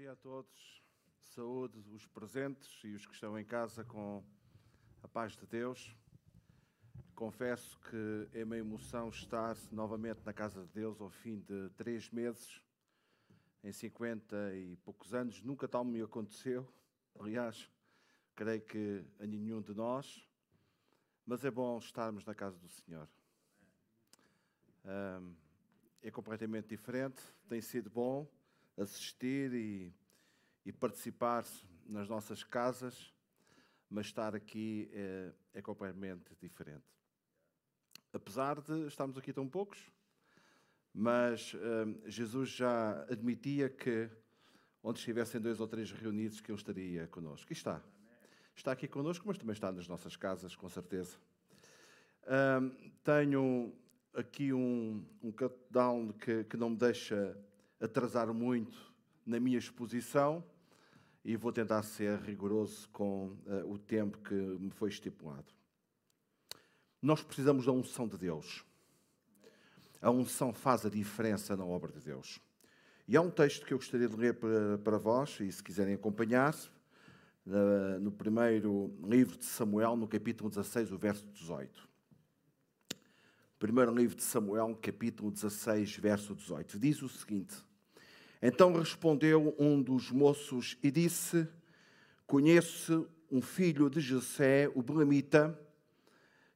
dia a todos. Saúde os presentes e os que estão em casa com a paz de Deus. Confesso que é uma emoção estar novamente na casa de Deus ao fim de três meses, em 50 e poucos anos. Nunca tal me aconteceu. Aliás, creio que a nenhum de nós. Mas é bom estarmos na casa do Senhor. é completamente diferente, tem sido bom assistir e, e participar nas nossas casas, mas estar aqui é, é completamente diferente. Apesar de estarmos aqui tão poucos, mas hum, Jesus já admitia que onde estivessem dois ou três reunidos que ele estaria connosco. E está. Está aqui connosco, mas também está nas nossas casas, com certeza. Hum, tenho aqui um, um countdown que, que não me deixa atrasar muito na minha exposição e vou tentar ser rigoroso com uh, o tempo que me foi estipulado. Nós precisamos da unção de Deus. A unção faz a diferença na obra de Deus. E há um texto que eu gostaria de ler para, para vós, e se quiserem acompanhar, uh, no primeiro livro de Samuel, no capítulo 16, o verso 18. Primeiro livro de Samuel, capítulo 16, verso 18. Diz o seguinte: então respondeu um dos moços e disse: Conheço um filho de Jessé, o Belamita,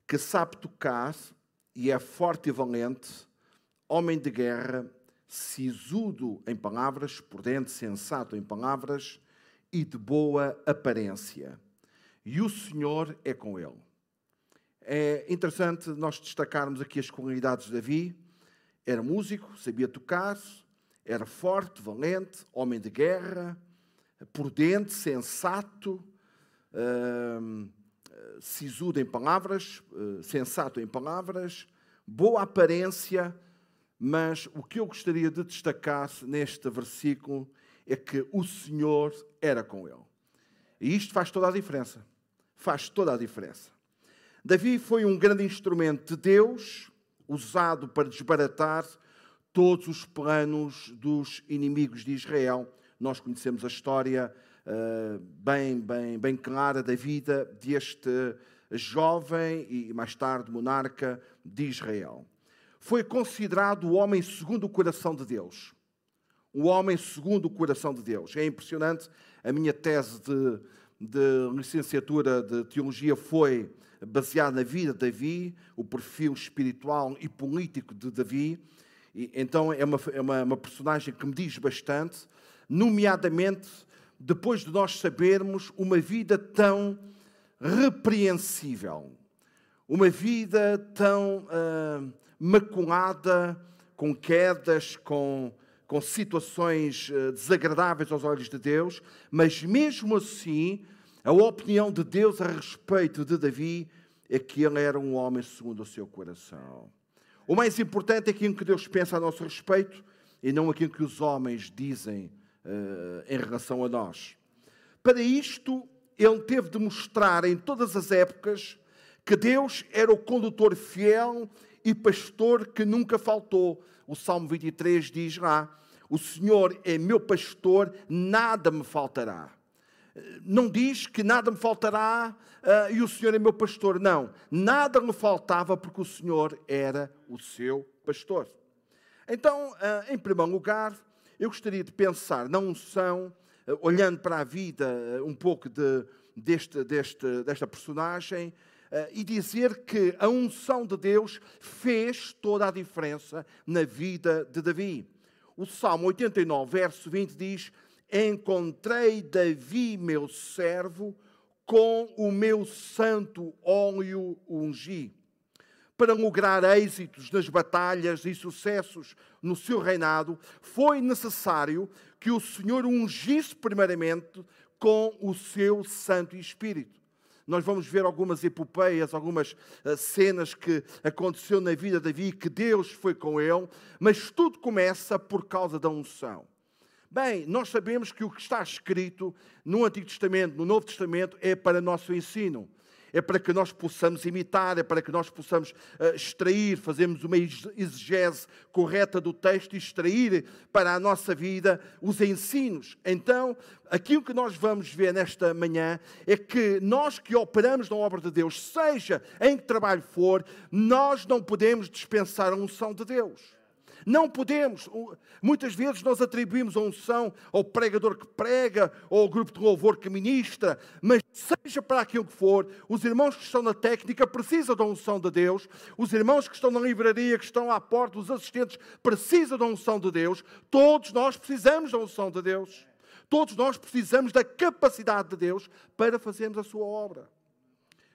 que sabe tocar e é forte e valente, homem de guerra, sisudo em palavras, prudente, sensato em palavras e de boa aparência. E o Senhor é com ele. É interessante nós destacarmos aqui as qualidades de Davi. Era músico, sabia tocar, era forte, valente, homem de guerra, prudente, sensato, uh, sisudo em palavras, uh, sensato em palavras, boa aparência, mas o que eu gostaria de destacar neste versículo é que o Senhor era com ele. E isto faz toda a diferença. Faz toda a diferença. Davi foi um grande instrumento de Deus, usado para desbaratar todos os planos dos inimigos de Israel. Nós conhecemos a história uh, bem, bem, bem clara da vida deste jovem e mais tarde monarca de Israel. Foi considerado o homem segundo o coração de Deus. O homem segundo o coração de Deus. É impressionante. A minha tese de, de licenciatura de teologia foi baseada na vida de Davi, o perfil espiritual e político de Davi e, então é, uma, é uma, uma personagem que me diz bastante, nomeadamente depois de nós sabermos uma vida tão repreensível, uma vida tão uh, maculada, com quedas, com, com situações uh, desagradáveis aos olhos de Deus, mas mesmo assim, a opinião de Deus a respeito de Davi é que ele era um homem segundo o seu coração. O mais importante é aquilo que Deus pensa a nosso respeito e não aquilo que os homens dizem uh, em relação a nós. Para isto, ele teve de mostrar em todas as épocas que Deus era o condutor fiel e pastor que nunca faltou. O Salmo 23 diz lá: O Senhor é meu pastor, nada me faltará não diz que nada me faltará uh, e o Senhor é meu pastor. Não, nada me faltava porque o Senhor era o seu pastor. Então, uh, em primeiro lugar, eu gostaria de pensar na unção, uh, olhando para a vida um pouco de, deste, deste, desta personagem, e dizer que a unção de Deus fez toda a diferença na vida de Davi. O Salmo 89, verso 20 diz: encontrei Davi, meu servo, com o meu santo óleo ungi. Para lograr êxitos nas batalhas e sucessos no seu reinado, foi necessário que o Senhor ungisse primeiramente com o seu Santo Espírito. Nós vamos ver algumas epopeias, algumas uh, cenas que aconteceu na vida de Davi, que Deus foi com ele, mas tudo começa por causa da unção. Bem, nós sabemos que o que está escrito no Antigo Testamento, no Novo Testamento, é para nosso ensino. é para que nós possamos imitar, é para que nós possamos uh, extrair, fazermos uma exegese correta do texto e extrair para a nossa vida os ensinos. Então, aquilo que nós vamos ver nesta manhã é que nós que operamos na obra de Deus, seja em que trabalho for, nós não podemos dispensar a unção de Deus. Não podemos. Muitas vezes nós atribuímos a unção ao pregador que prega ou ao grupo de louvor que ministra, mas seja para aquilo que for, os irmãos que estão na técnica precisam da unção de Deus, os irmãos que estão na livraria, que estão à porta, os assistentes precisam da unção de Deus, todos nós precisamos da unção de Deus. Todos nós precisamos da capacidade de Deus para fazermos a sua obra.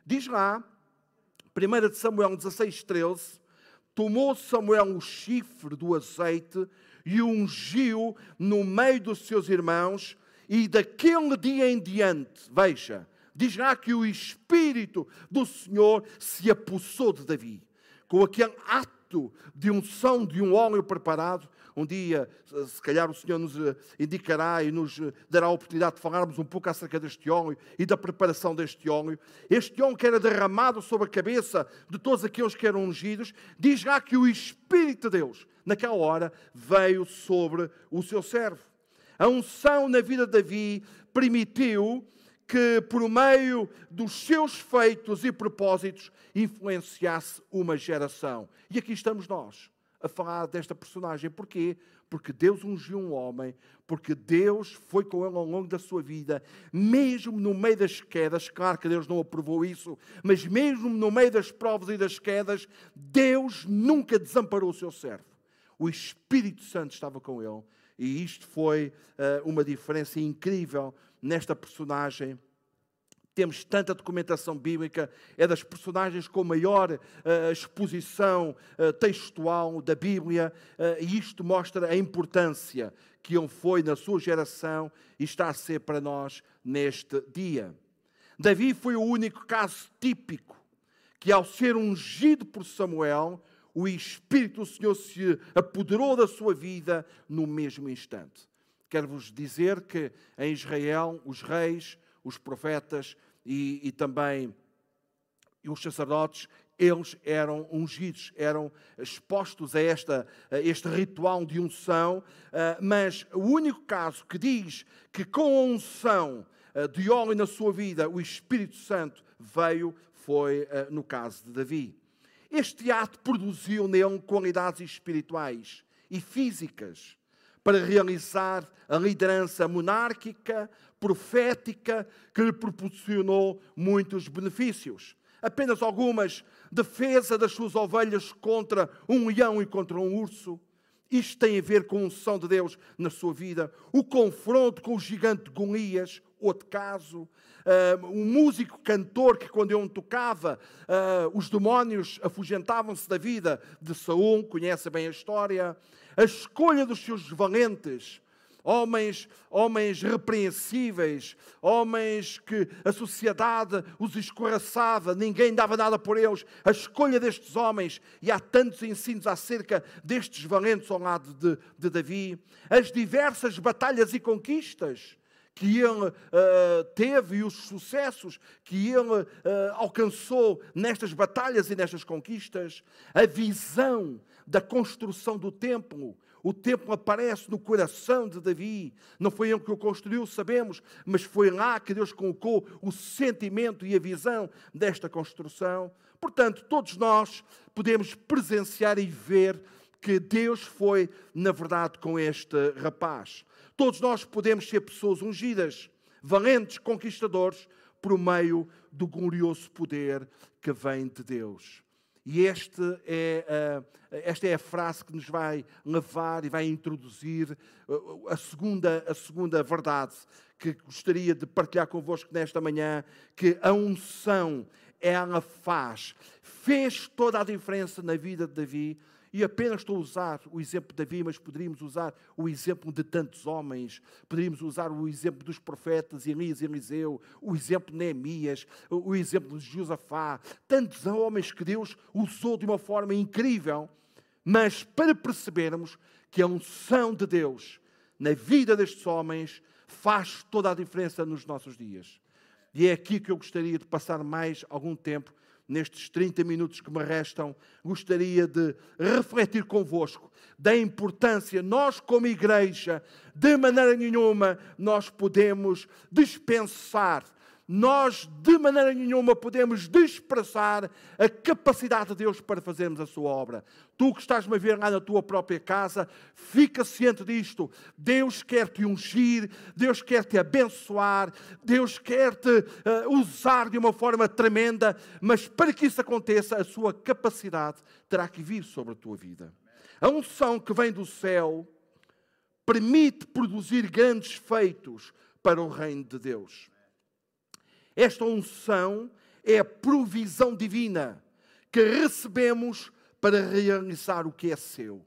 Diz lá, 1 Samuel 16, 13, tomou Samuel o chifre do azeite e ungiu no meio dos seus irmãos, e daquele dia em diante, veja, diz lá que o Espírito do Senhor se apossou de Davi, com aquele ato de unção de um óleo preparado, um dia, se calhar, o Senhor nos eh, indicará e nos eh, dará a oportunidade de falarmos um pouco acerca deste óleo e da preparação deste óleo. Este óleo que era derramado sobre a cabeça de todos aqueles que eram ungidos, diz lá que o Espírito de Deus, naquela hora, veio sobre o seu servo. A unção na vida de Davi permitiu que, por meio dos seus feitos e propósitos, influenciasse uma geração. E aqui estamos nós a falar desta personagem. Porquê? Porque Deus ungiu um homem, porque Deus foi com ele ao longo da sua vida, mesmo no meio das quedas. Claro que Deus não aprovou isso, mas mesmo no meio das provas e das quedas, Deus nunca desamparou o seu servo. O Espírito Santo estava com ele, e isto foi uh, uma diferença incrível nesta personagem temos tanta documentação bíblica, é das personagens com maior uh, exposição uh, textual da Bíblia, uh, e isto mostra a importância que ele foi na sua geração e está a ser para nós neste dia. Davi foi o único caso típico que, ao ser ungido por Samuel, o Espírito do Senhor se apoderou da sua vida no mesmo instante. Quero-vos dizer que em Israel, os reis, os profetas, e, e também os sacerdotes, eles eram ungidos, eram expostos a, esta, a este ritual de unção, ah, mas o único caso que diz que com a unção ah, de óleo na sua vida o Espírito Santo veio foi ah, no caso de Davi. Este ato produziu nele qualidades espirituais e físicas para realizar a liderança monárquica, profética, que lhe proporcionou muitos benefícios. Apenas algumas: defesa das suas ovelhas contra um leão e contra um urso. Isto tem a ver com a unção de Deus na sua vida. O confronto com o gigante Golias, outro caso. Uh, um músico cantor que, quando ele tocava, uh, os demónios afugentavam-se da vida de Saul, conhece bem a história. A escolha dos seus valentes homens, homens repreensíveis, homens que a sociedade os escorraçava, ninguém dava nada por eles. A escolha destes homens, e há tantos ensinos acerca destes valentes ao lado de, de Davi, as diversas batalhas e conquistas que ele uh, teve e os sucessos que ele uh, alcançou nestas batalhas e nestas conquistas, a visão da construção do templo, o templo aparece no coração de Davi. Não foi ele que o construiu, sabemos, mas foi lá que Deus colocou o sentimento e a visão desta construção. Portanto, todos nós podemos presenciar e ver que Deus foi, na verdade, com este rapaz. Todos nós podemos ser pessoas ungidas, valentes, conquistadores, por meio do glorioso poder que vem de Deus. E este é, esta é a frase que nos vai levar e vai introduzir a segunda, a segunda verdade que gostaria de partilhar convosco nesta manhã, que a unção, ela faz, fez toda a diferença na vida de Davi, e apenas estou a usar o exemplo de Davi, mas poderíamos usar o exemplo de tantos homens, poderíamos usar o exemplo dos profetas Elias e Eliseu, o exemplo de Neemias, o exemplo de Josafá, tantos homens que Deus usou de uma forma incrível, mas para percebermos que a unção de Deus na vida destes homens faz toda a diferença nos nossos dias. E é aqui que eu gostaria de passar mais algum tempo, nestes 30 minutos que me restam, gostaria de refletir convosco da importância, nós como igreja, de maneira nenhuma, nós podemos dispensar nós de maneira nenhuma podemos desprezar a capacidade de Deus para fazermos a sua obra. Tu que estás-me a ver lá na tua própria casa, fica ciente disto. Deus quer te ungir, Deus quer te abençoar, Deus quer te uh, usar de uma forma tremenda, mas para que isso aconteça, a sua capacidade terá que vir sobre a tua vida. A unção que vem do céu permite produzir grandes feitos para o reino de Deus. Esta unção é a provisão divina que recebemos para realizar o que é seu.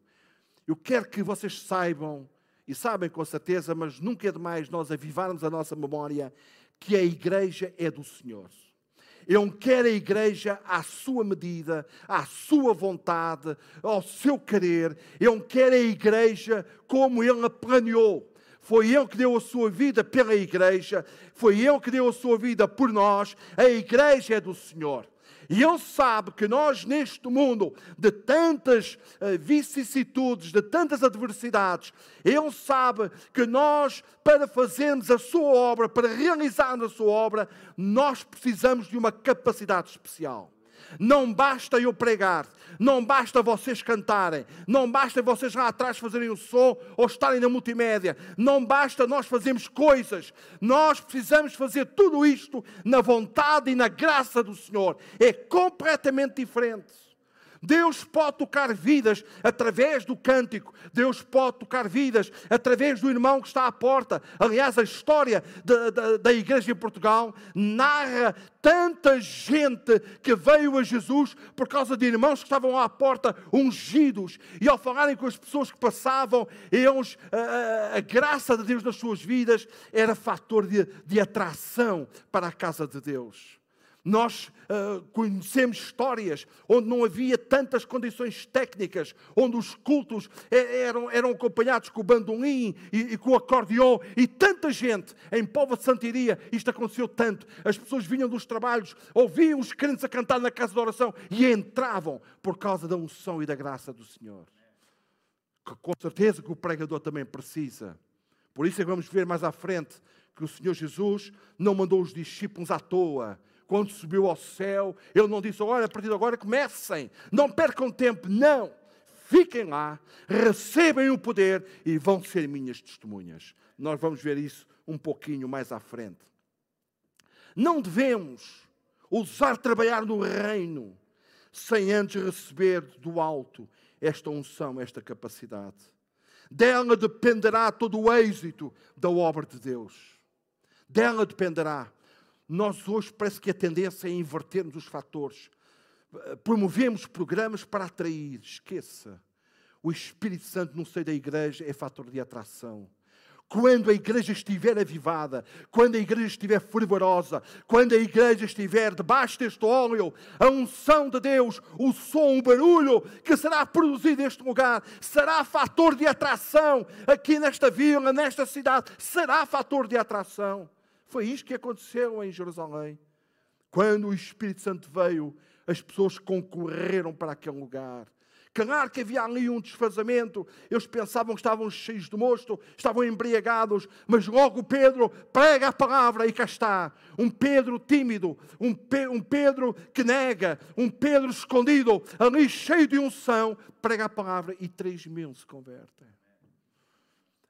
Eu quero que vocês saibam, e sabem com certeza, mas nunca é demais nós avivarmos a nossa memória, que a igreja é do Senhor. Ele quer a igreja à sua medida, à sua vontade, ao seu querer. Ele quer a igreja como ele a planeou. Foi Ele que deu a sua vida pela igreja, foi Ele que deu a sua vida por nós. A igreja é do Senhor. E Ele sabe que nós, neste mundo de tantas uh, vicissitudes, de tantas adversidades, Ele sabe que nós, para fazermos a Sua obra, para realizarmos a Sua obra, nós precisamos de uma capacidade especial. Não basta eu pregar, não basta vocês cantarem, não basta vocês lá atrás fazerem o som ou estarem na multimédia, não basta nós fazermos coisas, nós precisamos fazer tudo isto na vontade e na graça do Senhor. É completamente diferente. Deus pode tocar vidas através do cântico, Deus pode tocar vidas através do irmão que está à porta. Aliás, a história da, da, da igreja em Portugal narra tanta gente que veio a Jesus por causa de irmãos que estavam à porta ungidos e ao falarem com as pessoas que passavam, eles, a, a, a graça de Deus nas suas vidas era fator de, de atração para a casa de Deus. Nós uh, conhecemos histórias onde não havia tantas condições técnicas, onde os cultos eram, eram acompanhados com o bandolim e, e com o acordeão, e tanta gente em Povo de Santiria, isto aconteceu tanto. As pessoas vinham dos trabalhos, ouviam os crentes a cantar na casa de oração e entravam por causa da unção e da graça do Senhor. Com certeza que o pregador também precisa. Por isso é que vamos ver mais à frente que o Senhor Jesus não mandou os discípulos à toa quando subiu ao céu, ele não disse: Olha, a partir de agora comecem, não percam tempo. Não. Fiquem lá, recebem o poder e vão ser minhas testemunhas. Nós vamos ver isso um pouquinho mais à frente. Não devemos ousar trabalhar no reino sem antes receber do alto esta unção, esta capacidade. Dela dependerá todo o êxito da obra de Deus. Dela dependerá. Nós hoje parece que a tendência é invertermos os fatores. Promovemos programas para atrair. Esqueça. O Espírito Santo no seio da igreja é fator de atração. Quando a igreja estiver avivada, quando a igreja estiver fervorosa, quando a igreja estiver debaixo deste óleo, a unção de Deus, o som, o barulho que será produzido neste lugar, será fator de atração aqui nesta vila, nesta cidade, será fator de atração. Foi isto que aconteceu em Jerusalém. Quando o Espírito Santo veio, as pessoas concorreram para aquele lugar. Claro que havia ali um desfazamento, eles pensavam que estavam cheios de mosto, estavam embriagados, mas logo Pedro prega a palavra e cá está. Um Pedro tímido, um, Pe um Pedro que nega, um Pedro escondido, ali cheio de unção, prega a palavra e três mil se convertem.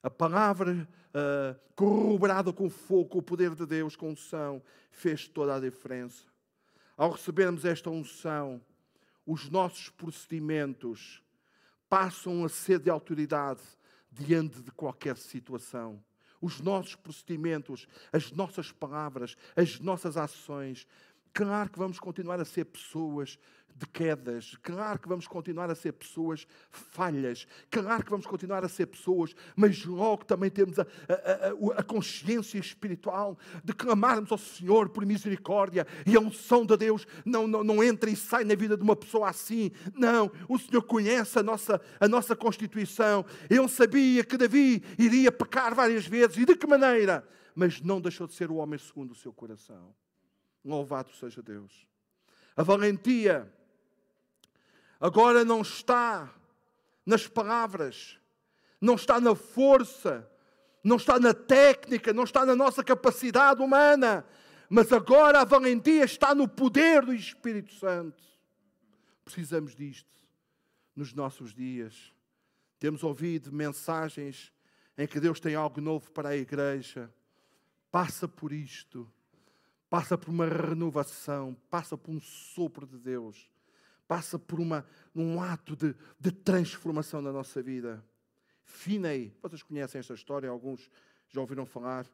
A palavra uh, corroborada com fogo, o poder de Deus, com unção, fez toda a diferença. Ao recebermos esta unção, os nossos procedimentos passam a ser de autoridade diante de qualquer situação. Os nossos procedimentos, as nossas palavras, as nossas ações Claro que vamos continuar a ser pessoas de quedas, claro que vamos continuar a ser pessoas falhas, claro que vamos continuar a ser pessoas, mas logo também temos a, a, a, a consciência espiritual de clamarmos ao Senhor por misericórdia e a unção de Deus não, não, não entra e sai na vida de uma pessoa assim. Não, o Senhor conhece a nossa, a nossa constituição. Ele sabia que Davi iria pecar várias vezes e de que maneira, mas não deixou de ser o homem segundo o seu coração. Louvado seja Deus. A valentia agora não está nas palavras, não está na força, não está na técnica, não está na nossa capacidade humana, mas agora a valentia está no poder do Espírito Santo. Precisamos disto nos nossos dias. Temos ouvido mensagens em que Deus tem algo novo para a igreja. Passa por isto passa por uma renovação, passa por um sopro de Deus, passa por uma, um ato de, de transformação na nossa vida. Finei, vocês conhecem esta história, alguns já ouviram falar.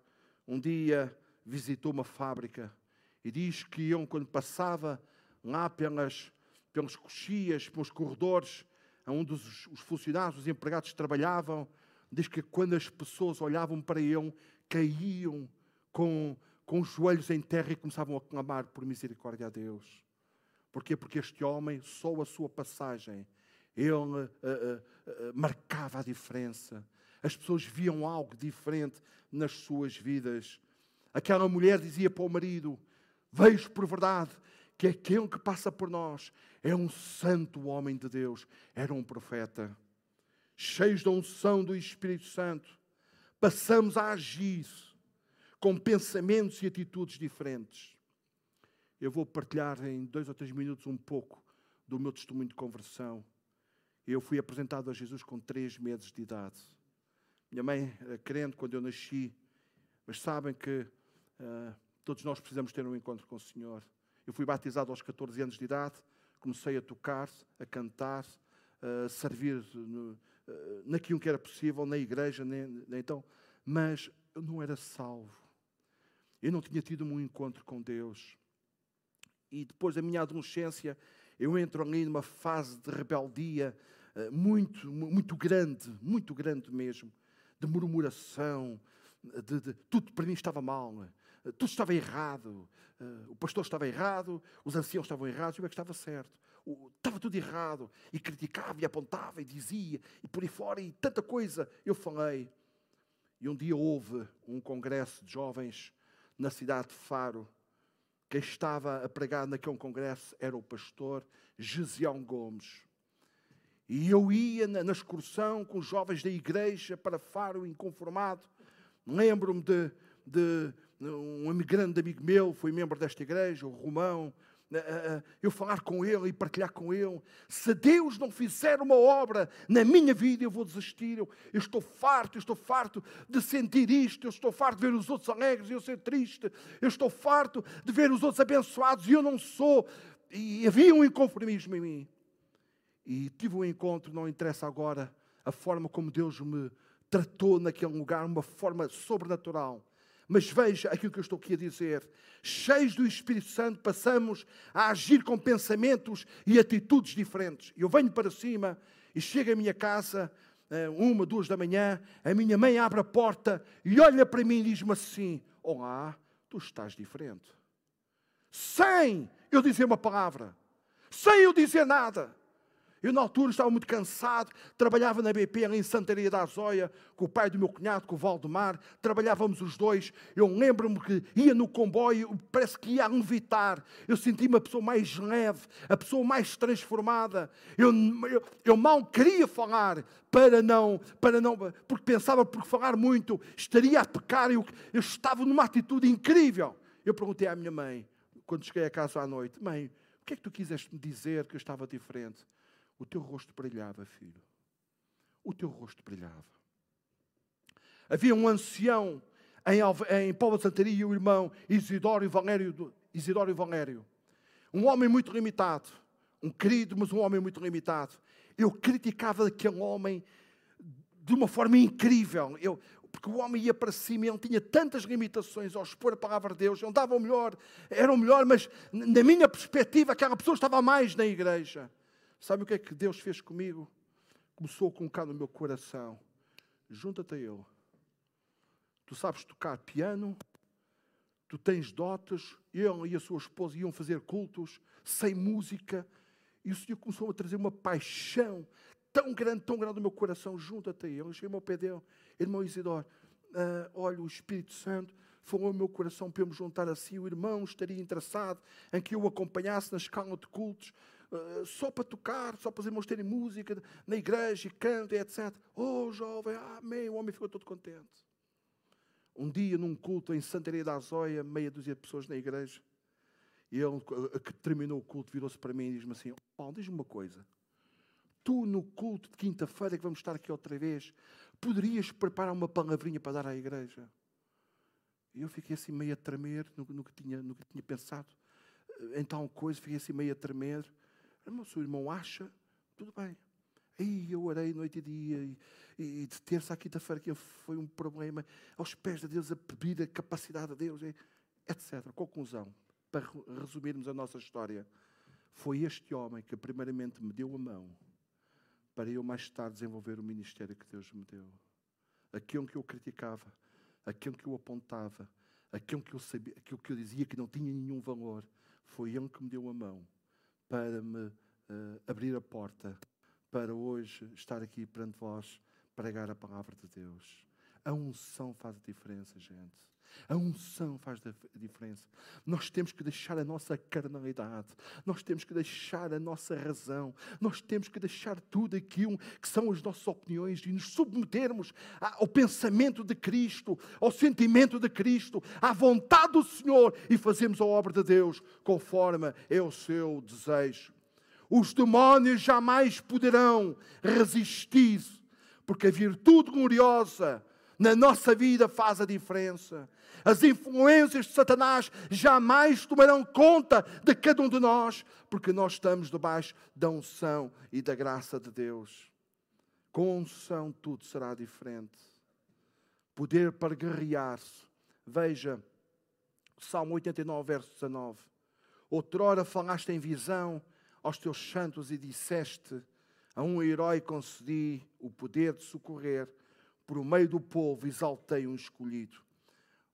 Um dia visitou uma fábrica e diz que eu, quando passava lá pelas, pelas coxias, pelos corredores, onde os, os funcionários, os empregados trabalhavam, diz que quando as pessoas olhavam para ele, caíam com com os joelhos em terra e começavam a clamar por misericórdia a Deus. Porquê? Porque este homem, só a sua passagem, ele uh, uh, uh, marcava a diferença. As pessoas viam algo diferente nas suas vidas. Aquela mulher dizia para o marido: Vejo por verdade que aquele que passa por nós é um santo homem de Deus, era um profeta. Cheios da unção do Espírito Santo, passamos a agir com pensamentos e atitudes diferentes. Eu vou partilhar em dois ou três minutos um pouco do meu testemunho de conversão. Eu fui apresentado a Jesus com três meses de idade. Minha mãe era crente quando eu nasci, mas sabem que uh, todos nós precisamos ter um encontro com o Senhor. Eu fui batizado aos 14 anos de idade, comecei a tocar, a cantar, a servir no, uh, naquilo que era possível, na igreja, nem, nem então, mas eu não era salvo. Eu não tinha tido um encontro com Deus. E depois da minha adolescência, eu entro ali numa fase de rebeldia eh, muito, muito grande, muito grande mesmo, de murmuração, de, de, tudo para mim estava mal, eh, tudo estava errado, eh, o pastor estava errado, os anciãos estavam errados, eu é que estava certo. Estava tudo errado, e criticava, e apontava, e dizia, e por aí fora, e tanta coisa eu falei. E um dia houve um congresso de jovens na cidade de Faro. Quem estava a pregar naquele congresso era o pastor Gesião Gomes. E eu ia na, na excursão com os jovens da igreja para Faro, inconformado. Lembro-me de, de um amigrante amigo meu, foi membro desta igreja, o Romão, eu falar com Ele e partilhar com Ele. Se Deus não fizer uma obra na minha vida, eu vou desistir. Eu, eu, estou farto, eu estou farto de sentir isto, eu estou farto de ver os outros alegres e eu ser triste. Eu estou farto de ver os outros abençoados e eu não sou. E havia um inconformismo em mim. E tive um encontro, não interessa agora a forma como Deus me tratou naquele lugar, uma forma sobrenatural. Mas veja aquilo que eu estou aqui a dizer. Cheios do Espírito Santo, passamos a agir com pensamentos e atitudes diferentes. Eu venho para cima e chego à minha casa, eh, uma, duas da manhã, a minha mãe abre a porta e olha para mim e diz-me assim: Olá, tu estás diferente. Sem eu dizer uma palavra, sem eu dizer nada. Eu, na altura, estava muito cansado, trabalhava na BP ali em Santaria da Azóia, com o pai do meu cunhado, com o Valdemar, trabalhávamos os dois. Eu lembro-me que ia no comboio, parece que ia a levitar. Eu senti-me a pessoa mais leve, a pessoa mais transformada. Eu, eu, eu mal queria falar para não, para não, porque pensava por falar muito estaria a pecar. Eu, eu estava numa atitude incrível. Eu perguntei à minha mãe, quando cheguei a casa à noite, mãe, o que é que tu quiseste me dizer que eu estava diferente? O teu rosto brilhava, filho. O teu rosto brilhava. Havia um ancião em, em Paulo de o irmão Isidório Valério, Isidório Valério. Um homem muito limitado. Um querido, mas um homem muito limitado. Eu criticava aquele homem de uma forma incrível. Eu, porque o homem ia para cima e ele tinha tantas limitações ao expor a palavra de Deus, ele dava o melhor, era o melhor, mas na minha perspectiva, aquela pessoa estava mais na igreja. Sabe o que é que Deus fez comigo? Começou a colocar no meu coração: junta-te a Ele. Tu sabes tocar piano, tu tens dotes, ele e a sua esposa iam fazer cultos sem música, e o Senhor começou a trazer uma paixão tão grande, tão grande no meu coração, junto-te a Ele. Eu cheguei ao pé dele, irmão Isidoro, uh, olha, o Espírito Santo falou no meu coração para eu me juntar assim, o irmão estaria interessado em que eu o acompanhasse na escala de cultos, uh, só para tocar, só para os irmãos terem música na igreja, e canto, etc. Oh, jovem, amém, o homem ficou todo contente. Um dia, num culto em Santaria da Azóia, meia dúzia de pessoas na igreja, e ele, que terminou o culto, virou-se para mim e diz-me assim: Paulo, diz-me uma coisa tu no culto de quinta-feira, que vamos estar aqui outra vez, poderias preparar uma palavrinha para dar à igreja? E eu fiquei assim meio a tremer no, no, que, tinha, no que tinha pensado. Em tal coisa, fiquei assim meio a tremer. O seu irmão acha, tudo bem. Aí eu orei noite e dia, e, e de terça a quinta-feira que foi um problema, aos pés de Deus, a pedir a capacidade de Deus, etc. Conclusão, para resumirmos a nossa história, foi este homem que primeiramente me deu a mão para eu mais tarde desenvolver o ministério que Deus me deu. Aquilo que eu criticava, aquilo que eu apontava, aquilo que eu sabia, aquilo que eu dizia que não tinha nenhum valor, foi Ele que me deu a mão para me uh, abrir a porta para hoje estar aqui perante vós, pregar a palavra de Deus. A unção faz a diferença, gente. A unção faz a diferença. Nós temos que deixar a nossa carnalidade, nós temos que deixar a nossa razão, nós temos que deixar tudo aquilo que são as nossas opiniões e nos submetermos ao pensamento de Cristo, ao sentimento de Cristo, à vontade do Senhor e fazermos a obra de Deus conforme é o seu desejo. Os demónios jamais poderão resistir, porque a virtude gloriosa na nossa vida faz a diferença. As influências de Satanás jamais tomarão conta de cada um de nós, porque nós estamos debaixo da unção e da graça de Deus. Com unção tudo será diferente. Poder para guerrear-se. Veja, Salmo 89, verso 19. Outrora falaste em visão aos teus santos e disseste: A um herói concedi o poder de socorrer, por meio do povo exaltei um escolhido.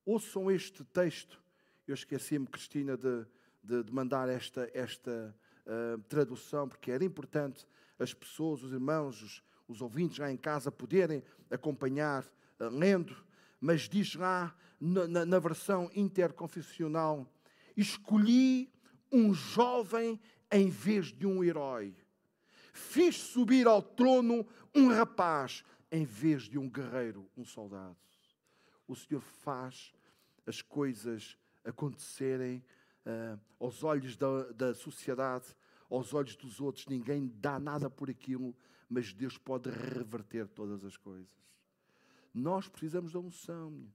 Ouçam este texto. Eu esqueci-me, Cristina, de, de, de, mandar esta, esta uh, tradução, porque era importante as pessoas, os irmãos, os, os ouvintes lá em casa poderem acompanhar uh, lendo, mas diz lá na, na, na versão interconfessional: Escolhi um jovem em vez de um herói. Fiz subir ao trono um rapaz em vez de um guerreiro, um soldado o Senhor faz as coisas acontecerem uh, aos olhos da, da sociedade, aos olhos dos outros. Ninguém dá nada por aquilo, mas Deus pode reverter todas as coisas. Nós precisamos da unção,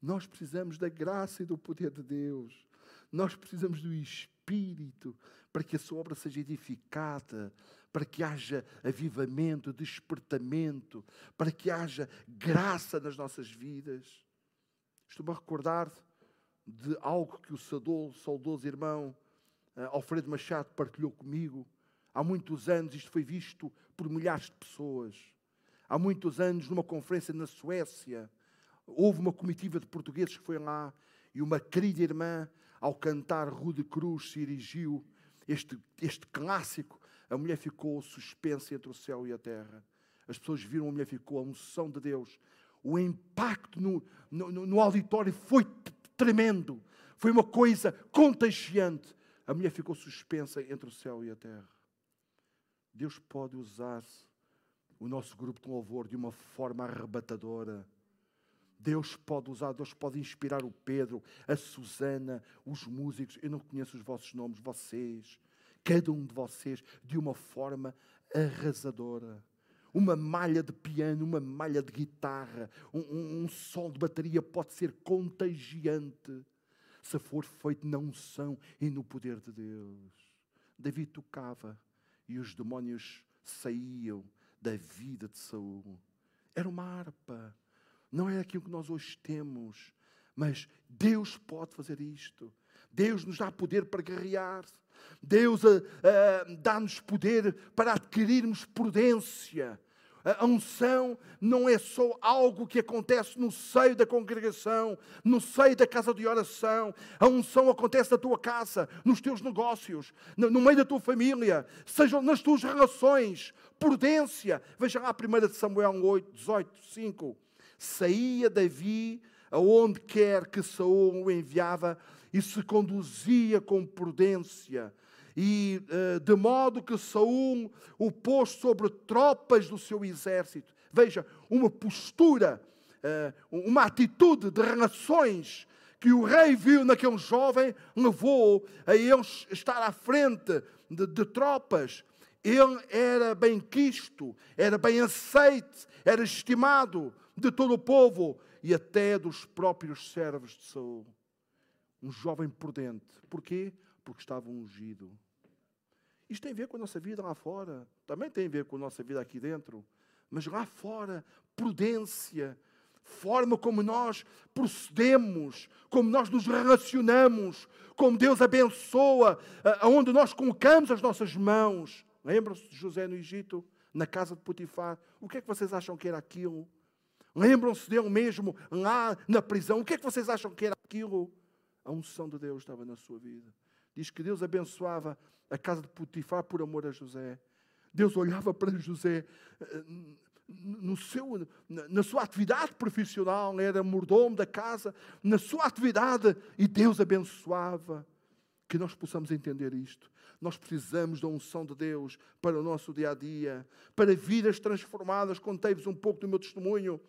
nós precisamos da graça e do poder de Deus, nós precisamos do Espírito para que a sua obra seja edificada, para que haja avivamento, despertamento, para que haja graça nas nossas vidas. Estou-me a recordar de algo que o saudoso, irmão uh, Alfredo Machado partilhou comigo. Há muitos anos isto foi visto por milhares de pessoas. Há muitos anos, numa conferência na Suécia, houve uma comitiva de portugueses que foi lá e uma querida irmã, ao cantar Rude Cruz, se erigiu este, este clássico a mulher ficou suspensa entre o céu e a terra. As pessoas viram a mulher ficou, a unção de Deus. O impacto no, no, no auditório foi tremendo. Foi uma coisa contagiante. A mulher ficou suspensa entre o céu e a terra. Deus pode usar o nosso grupo de louvor de uma forma arrebatadora. Deus pode usar, Deus pode inspirar o Pedro, a Susana, os músicos. Eu não conheço os vossos nomes, vocês cada um de vocês de uma forma arrasadora. Uma malha de piano, uma malha de guitarra, um, um, um som de bateria pode ser contagiante se for feito na unção e no poder de Deus. Davi tocava e os demónios saíam da vida de Saul. Era uma harpa. Não é aquilo que nós hoje temos, mas Deus pode fazer isto. Deus nos dá poder para guerrear. Deus uh, uh, dá-nos poder para adquirirmos prudência. A unção não é só algo que acontece no seio da congregação, no seio da casa de oração. A unção acontece na tua casa, nos teus negócios, no, meio da tua família, sejam nas tuas relações. Prudência. Veja lá a 1 Samuel 8, 18, 5. Saía Davi aonde quer que Saul o enviava e se conduzia com prudência e uh, de modo que Saul o pôs sobre tropas do seu exército. Veja, uma postura, uh, uma atitude de relações que o rei viu naquele jovem levou a ele estar à frente de, de tropas. Ele era bem quisto, era bem aceite, era estimado de todo o povo e até dos próprios servos de Saul. Um jovem prudente. Porquê? Porque estava ungido. Isto tem a ver com a nossa vida lá fora, também tem a ver com a nossa vida aqui dentro, mas lá fora, prudência, forma como nós procedemos, como nós nos relacionamos, como Deus abençoa, aonde nós colocamos as nossas mãos. Lembram-se de José no Egito, na casa de Potifar? O que é que vocês acham que era aquilo? Lembram-se dele mesmo lá na prisão? O que é que vocês acham que era aquilo? A unção de Deus estava na sua vida. Diz que Deus abençoava a casa de Potifar por amor a José. Deus olhava para José eh, no seu, na sua atividade profissional, era mordomo da casa, na sua atividade, e Deus abençoava. Que nós possamos entender isto. Nós precisamos da unção de Deus para o nosso dia a dia, para vidas transformadas. Contei-vos um pouco do meu testemunho.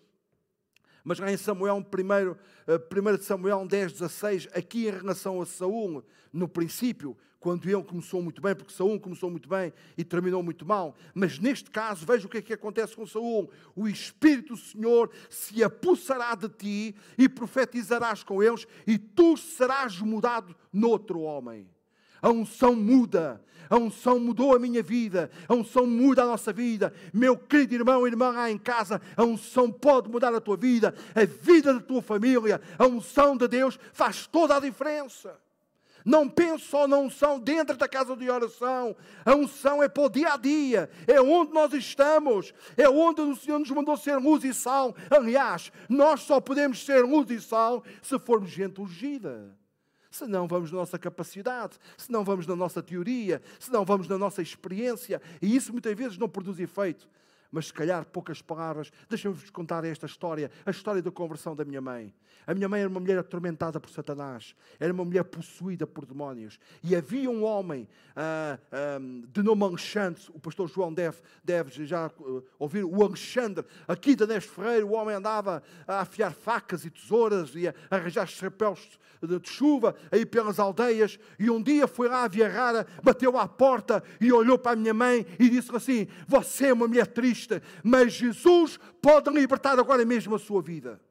Mas em Samuel, 1 primeiro, 1 eh, Samuel 10, 16, aqui em relação a Saul, no princípio, quando ele começou muito bem, porque Saul começou muito bem e terminou muito mal. Mas neste caso, veja o que é que acontece com Saul. O Espírito do Senhor se apossará de ti e profetizarás com eles, e tu serás mudado noutro homem. A unção muda. A unção mudou a minha vida. A unção muda a nossa vida. Meu querido irmão e irmã lá em casa, a unção pode mudar a tua vida, a vida da tua família. A unção de Deus faz toda a diferença. Não pense só na unção dentro da casa de oração. A unção é para o dia a dia. É onde nós estamos. É onde o Senhor nos mandou ser luz e sal. Aliás, nós só podemos ser luz e sal se formos gente ungida. Se não vamos na nossa capacidade, se não vamos na nossa teoria, se não vamos na nossa experiência, e isso muitas vezes não produz efeito mas se calhar poucas palavras. Deixem-vos contar esta história, a história da conversão da minha mãe. A minha mãe era uma mulher atormentada por Satanás, era uma mulher possuída por demónios. E havia um homem uh, uh, de nome Alexandre, o pastor João deve, deve já uh, ouvir, o Alexandre, aqui da Neste Ferreira, o homem andava a afiar facas e tesouras e a arranjar chapéus de, de chuva aí pelas aldeias. E um dia foi lá a Via Rara, bateu à porta e olhou para a minha mãe e disse assim: Você é uma mulher triste triste, mas Jesus pode libertar agora mesmo a sua vida.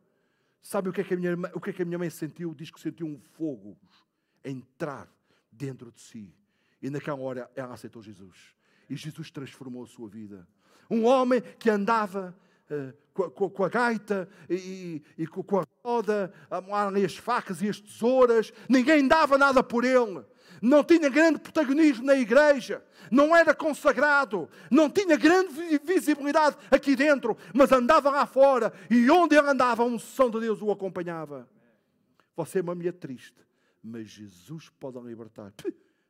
Sabe o que é que a minha, o que é que a minha mãe sentiu? Diz que sentiu um fogo entrar dentro de si. E naquela hora ela aceitou Jesus. E Jesus transformou a sua vida. Um homem que andava uh, com, com, com, a gaita e, e com, com, a roda, a as facas e as tesouras, ninguém dava nada por ele não tinha grande protagonismo na igreja, não era consagrado, não tinha grande visibilidade aqui dentro, mas andava lá fora e onde ele andava, a unção de Deus o acompanhava. Você é uma mulher triste, mas Jesus pode a libertar.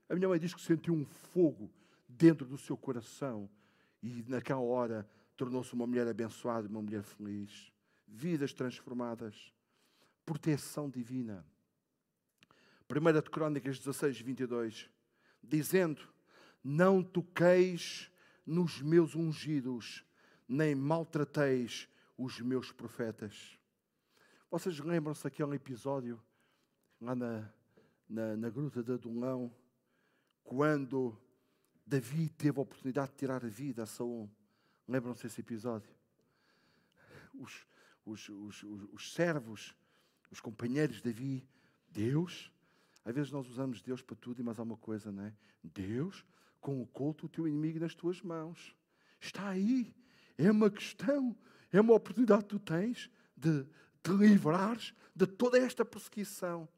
A minha mãe diz que sentiu um fogo dentro do seu coração e naquela hora tornou-se uma mulher abençoada, uma mulher feliz. Vidas transformadas, proteção divina. 1 de Crónicas 16, 22, dizendo: Não toqueis nos meus ungidos, nem maltrateis os meus profetas. Vocês lembram-se daquele episódio lá na, na, na Gruta de Adulão, quando Davi teve a oportunidade de tirar a vida a Saul? Lembram-se desse episódio? Os, os, os, os, servos, os companheiros de Davi, Deus às vezes nós usamos Deus para tudo e mais alguma coisa, não é? Deus com o culto o teu inimigo nas tuas mãos. Está aí. É uma questão. É uma oportunidade que tu tens de te livrares de toda esta perseguição.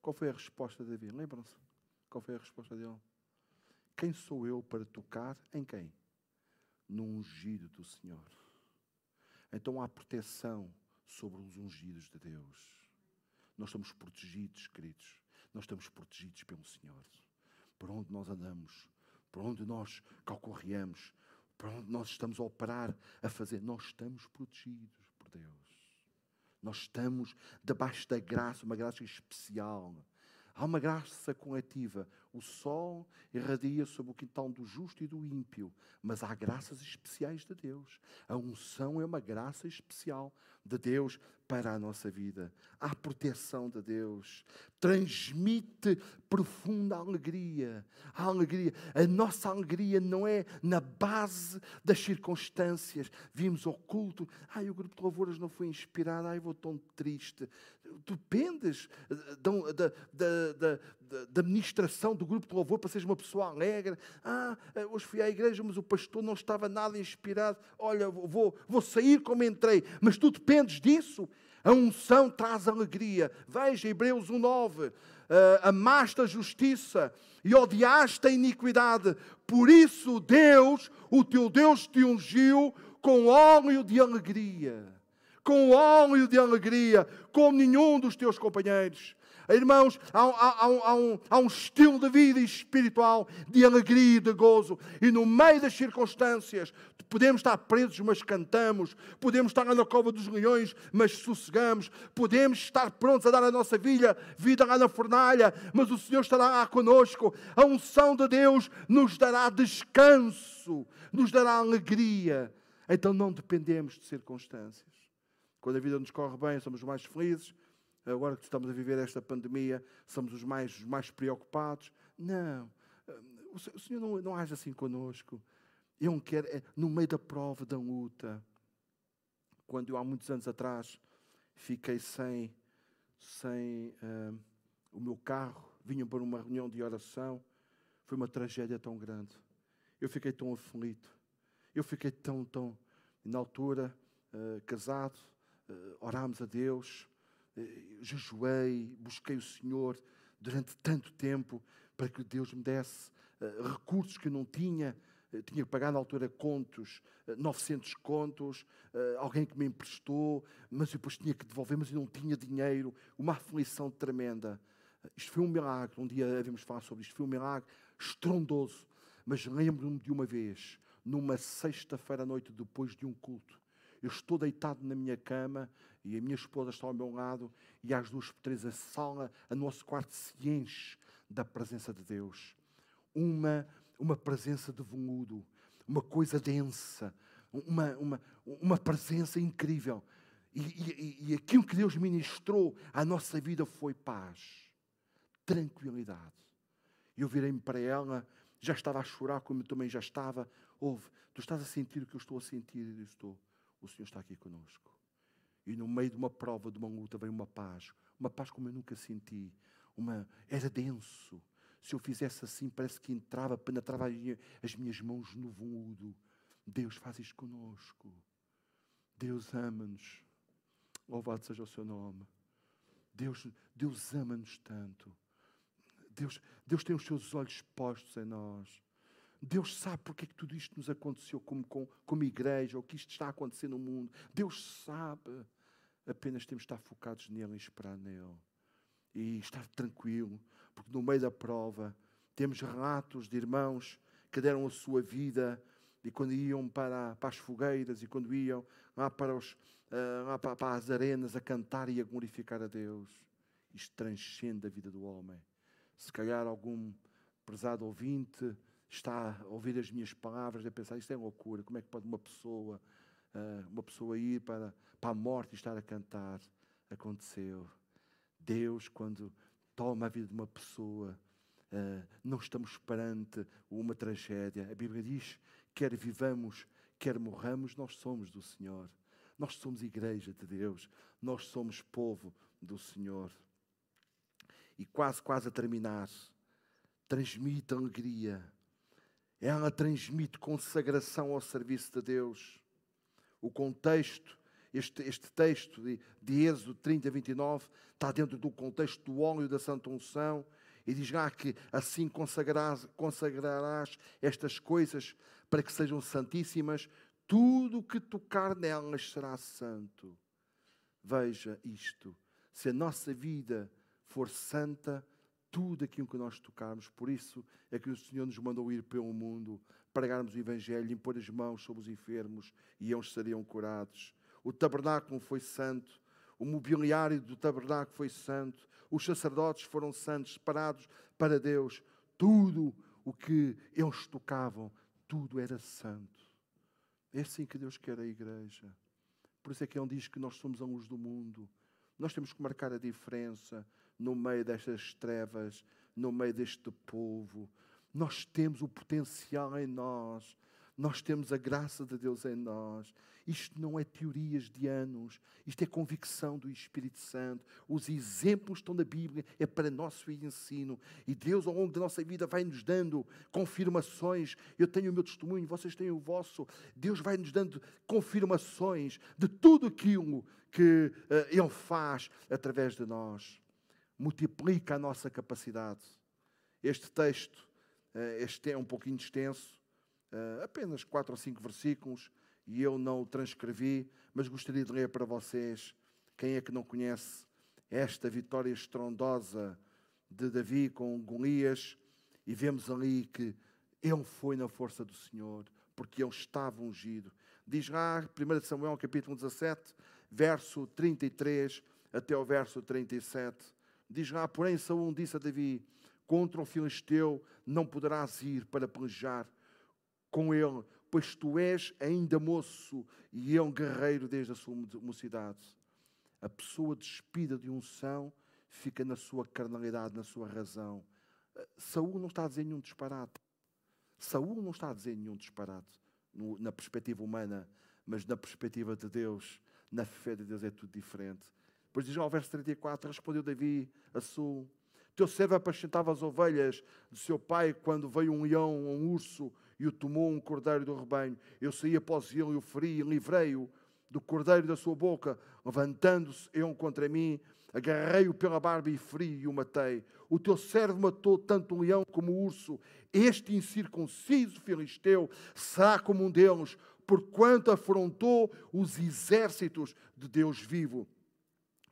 Qual foi a resposta de Davi? Lembram-se? Qual foi a resposta dele? Quem sou eu para tocar em quem? No ungido do Senhor. Então há proteção sobre os ungidos de Deus. Nós estamos protegidos, queridos. Nós estamos protegidos pelo Senhor. Por onde nós andamos, por onde nós calcorreamos, por onde nós estamos a operar, a fazer, nós estamos protegidos por Deus. Nós estamos debaixo da graça, uma graça especial. Há uma graça coletiva. O sol irradia sobre o quintal do justo e do ímpio, mas há graças especiais de Deus. A unção é uma graça especial de Deus para a nossa vida. Há proteção de Deus. Transmite profunda alegria. A alegria. A nossa alegria não é na base das circunstâncias. Vimos o culto. Ai, o grupo de louvores não foi inspirado. Ai, vou tão triste. Dependes da, da, da, da, ministração do grupo de louvor para seres uma pessoa alegre. Ah, hoje fui à igreja, mas o pastor não estava nada inspirado. Olha, vou, vou sair como entrei. Mas tu dependes disso. A unção traz alegria. Veja, Hebreus 1,9. Uh, amaste a justiça e odiaste a iniquidade. Por isso, Deus, o teu Deus, te ungiu com óleo de alegria. Com óleo de alegria, como nenhum dos teus companheiros. Irmãos, há, há, há, um, há um estilo de vida espiritual de alegria e de gozo. E no meio das circunstâncias, podemos estar presos, mas cantamos. Podemos estar na cova dos leões, mas sossegamos. Podemos estar prontos a dar a nossa vida, vida lá na fornalha, mas o Senhor estará lá conosco. A unção de Deus nos dará descanso, nos dará alegria. Então não dependemos de circunstâncias. Quando a vida nos corre bem, somos mais felizes agora que estamos a viver esta pandemia, somos os mais, os mais preocupados. Não. O Senhor não, não age assim conosco. Ele quer, é, no meio da prova, da luta. Quando eu, há muitos anos atrás, fiquei sem, sem uh, o meu carro, vinha para uma reunião de oração, foi uma tragédia tão grande. Eu fiquei tão aflito. Eu fiquei tão, tão. Na altura, uh, casado, orámos a Deus, eh, jejuei, busquei o Senhor durante tanto tempo para que Deus me desse uh, recursos que eu não tinha. Tinha que pagar na altura contos, uh, 900 contos, alguém que me emprestou, mas depois tinha que devolver, mas eu não tinha dinheiro. Uma aflição tremenda. Isto foi um milagre. Um dia devemos falar sobre isto. Foi um milagre estrondoso. Mas lembro-me de uma vez, numa sexta-feira à noite, depois de um culto, eu estou deitado na minha cama e a minha esposa está ao meu lado e às duas três a sala, a nosso quarto se enche da presença de Deus. Uma, uma presença de veludo, uma coisa densa, uma, uma, uma presença incrível. E, e, e aquilo que Deus ministrou à nossa vida foi paz, tranquilidade. Eu virei-me para ela, já estava a chorar, como também já estava. Ouve, tu estás a sentir o que eu estou a sentir? Eu estou o Senhor está aqui conosco. E no meio de uma prova, de uma luta, vem uma paz. Uma paz como eu nunca senti. Uma, era denso. Se eu fizesse assim, parece que entrava, penetrava as minhas mãos no veludo. Deus faz isto conosco. Deus ama-nos. Louvado seja o seu nome. Deus, Deus ama-nos tanto. Deus, Deus tem os seus olhos postos em nós. Deus sabe porque é que tudo isto nos aconteceu como, como, como igreja, ou que isto está a acontecer no mundo. Deus sabe. Apenas temos de estar focados nele e esperar nele. E estar tranquilo, porque no meio da prova temos relatos de irmãos que deram a sua vida e quando iam para, para as fogueiras e quando iam lá para, os, uh, lá para, para as arenas a cantar e a glorificar a Deus. Isto transcende a vida do homem. Se calhar algum prezado ouvinte está a ouvir as minhas palavras a pensar, isto é loucura, como é que pode uma pessoa, ah, uma pessoa ir para, para a morte e estar a cantar? Aconteceu. Deus, quando toma a vida de uma pessoa, ah, não estamos perante uma tragédia. A Bíblia diz, quer vivamos, quer morramos, nós somos do Senhor. Nós somos igreja de Deus, nós somos povo do Senhor. E quase, quase a terminar, transmite alegria ela transmite consagração ao serviço de Deus. O contexto este, este texto de, de Êxodo 30, 29 está dentro do contexto do óleo da Santa Unção e diz lá que assim consagrarás, consagrarás estas coisas para que sejam santíssimas, tudo que tocar nelas será santo. Veja isto, se a nossa vida for santa, tudo aquilo que nós tocarmos, por isso é que o Senhor nos mandou ir pelo mundo, pregarmos o Evangelho, impor as mãos sobre os enfermos e eles seriam curados. O tabernáculo foi santo, o mobiliário do tabernáculo foi santo, os sacerdotes foram santos, separados para Deus. Tudo o que eles tocavam, tudo era santo. É assim que Deus quer a igreja. Por isso é que Ele diz que nós somos a luz do mundo. Nós temos que marcar a diferença no meio destas trevas, no meio deste povo. Nós temos o potencial em nós nós temos a graça de Deus em nós. Isto não é teorias de anos, isto é convicção do Espírito Santo. Os exemplos estão na Bíblia, é para nosso ensino. E Deus, ao longo da nossa vida, vai nos dando confirmações. Eu tenho o meu testemunho, vocês têm o vosso. Deus vai nos dando confirmações de tudo aquilo que uh, Ele faz através de nós. Multiplica a nossa capacidade. Este texto, uh, este é um pouquinho extenso uh, apenas quatro ou cinco versículos e eu não o transcrevi, mas gostaria de ler para vocês. Quem é que não conhece esta vitória estrondosa de Davi com Golias? E vemos ali que ele foi na força do Senhor, porque ele estava ungido. Diz lá, 1 Samuel capítulo 17, verso 33 até o verso 37. Diz lá, porém Saúl disse a Davi, contra o filisteu não poderás ir para pelejar, com ele, pois tu és ainda moço e é um guerreiro desde a sua mocidade. A pessoa despida de unção fica na sua carnalidade, na sua razão. Saúl não está a dizer nenhum disparate. Saúl não está a dizer nenhum disparate na perspectiva humana, mas na perspectiva de Deus, na fé de Deus é tudo diferente. Depois diz ao verso 34, respondeu Davi a Saúl, teu servo apacentava as ovelhas de seu pai quando veio um leão, um urso e o tomou um cordeiro do rebanho. Eu saí após ele e o feri e livrei-o do cordeiro da sua boca. Levantando-se eu contra mim, agarrei-o pela barba e feri e o matei. O teu servo matou tanto o leão como o urso. Este incircunciso filisteu será como um deles, porquanto afrontou os exércitos de Deus vivo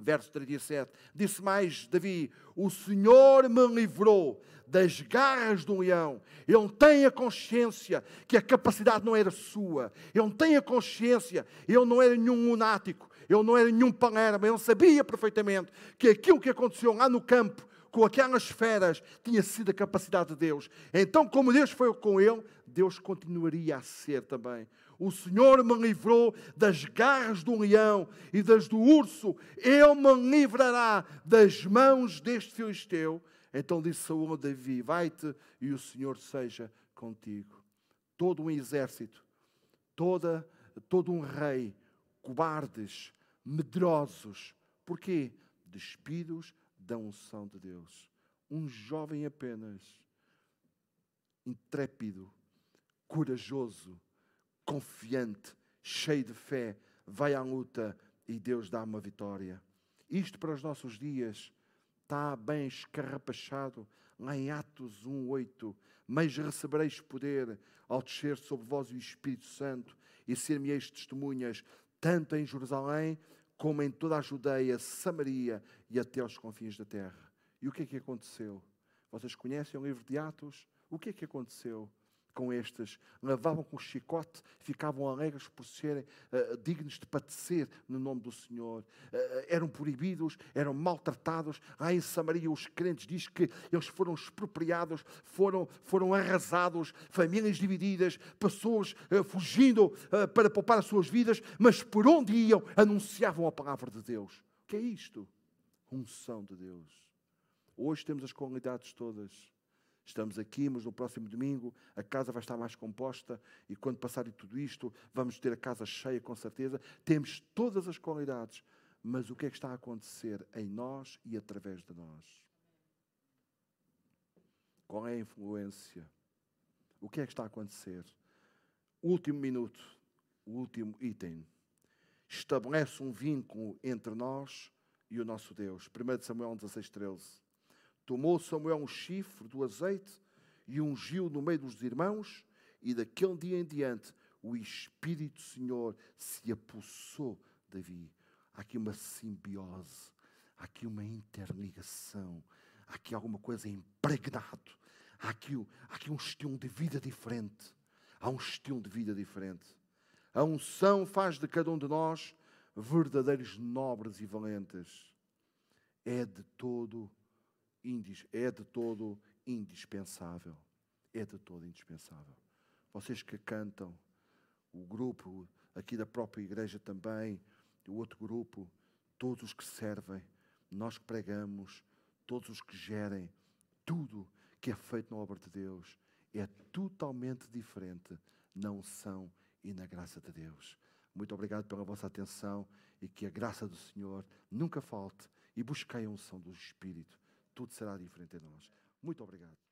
verso 37. Disse mais Davi: O Senhor me livrou das garras do leão. Ele tem a consciência que a capacidade não era sua. Ele tem a consciência, ele não era nenhum lunático, ele não era nenhum palerma. Ele sabia perfeitamente que aquilo que aconteceu lá no campo com aquelas feras tinha sido a capacidade de Deus. Então, como Deus foi com ele, Deus continuaria a ser também o Senhor me livrou das garras do leão e das do urso, ele me livrará das mãos deste filisteu. Então disse Saúl a Davi: Vai-te e o Senhor seja contigo. Todo um exército, toda, todo um rei, cobardes, medrosos. Porquê? Despidos da unção de Deus. Um jovem apenas, intrépido, corajoso, confiante, cheio de fé, vai à luta e Deus dá uma vitória. Isto para os nossos dias está bem escarrapachado lá em Atos 1:8, mas recebereis poder ao descer sobre vós o Espírito Santo e ser-me-eis testemunhas tanto em Jerusalém como em toda a Judeia, Samaria e até aos confins da terra. E o que é que aconteceu? Vocês conhecem o livro de Atos? O que é que aconteceu? Com estes, lavavam com chicote, ficavam alegres por serem uh, dignos de padecer no nome do Senhor. Uh, eram proibidos, eram maltratados. Lá em Samaria, os crentes diz que eles foram expropriados, foram, foram arrasados, famílias divididas, pessoas uh, fugindo para poupar as suas vidas, mas por onde iam, anunciavam a palavra de Deus. O que é isto? Unção de Deus. Hoje temos as qualidades todas Estamos aqui, mas no próximo domingo a casa vai estar mais composta e quando passar tudo isto, vamos ter a casa cheia com certeza. Temos todas as qualidades, mas o que é que está a acontecer em nós e através de nós? Qual é a influência? O que é que está a acontecer? Último minuto, o último item. estabelece um vínculo entre nós e o nosso Deus. 1 Samuel 16, 13. Tomou Samuel um chifre do azeite e ungiu no meio dos irmãos, e daquele dia em diante o Espírito do Senhor se apossou de Davi. Há aqui uma simbiose, há aqui uma interligação, há aqui alguma coisa impregnado, há aqui, há aqui um estilo de vida diferente. Há um estilo de vida diferente. A unção faz de cada um de nós verdadeiros nobres e valentes. É de todo, é de todo indispensável. É de todo indispensável. Vocês que cantam, o grupo aqui da própria igreja também, o outro grupo, todos os que servem, nós que pregamos, todos os que gerem, tudo que é feito na obra de Deus é totalmente diferente na unção e na graça de Deus. Muito obrigado pela vossa atenção e que a graça do Senhor nunca falte e busquei a unção do Espírito. Tudo será diferente em nós. Muito obrigado.